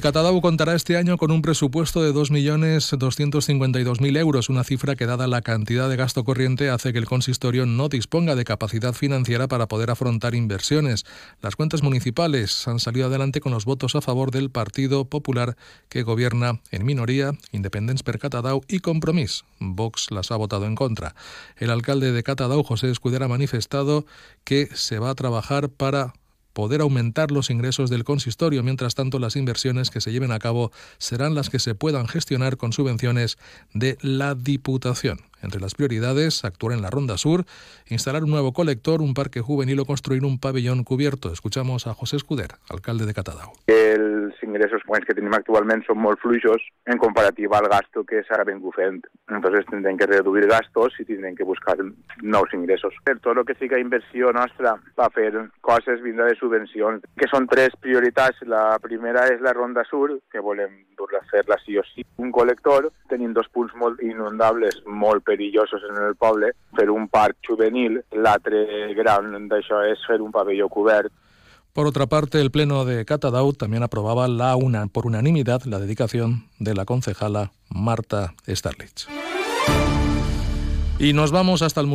Catadau contará este año con un presupuesto de 2.252.000 euros, una cifra que dada la cantidad de gasto corriente hace que el consistorio no disponga de capacidad financiera para poder afrontar inversiones. Las cuentas municipales han salido adelante con los votos a favor del Partido Popular que gobierna en minoría, Independence per Catadau y Compromís. Vox las ha votado en contra. El alcalde de Catadau, José Escudera, ha manifestado que se va a trabajar para poder aumentar los ingresos del consistorio. Mientras tanto, las inversiones que se lleven a cabo serán las que se puedan gestionar con subvenciones de la Diputación. Entre las prioridades, actuar en la Ronda Sur, instalar un nuevo colector, un parque juvenil o construir un pabellón cubierto. Escuchamos a José Escuder, alcalde de Catadau. Els ingressos que tenim actualment són molt fluixos en comparativa al gasto que s'ha vingut fent. Entonces tindrem que reduir gastos i tindrem que buscar nous ingressos. Per tot el que siga inversió nostra va fer coses vindrà de subvencions, que són tres prioritats. La primera és la Ronda Sur, que volem a fer-la sí o sí. Un col·lector, tenim dos punts molt inundables, molt perillosos en el poble, fer un parc juvenil, l'altre gran d'això és fer un pabelló cobert. Por otra parte, el Pleno de Catadau también aprobaba la una, por unanimidad la dedicación de la concejala Marta Starlich. Y nos vamos hasta el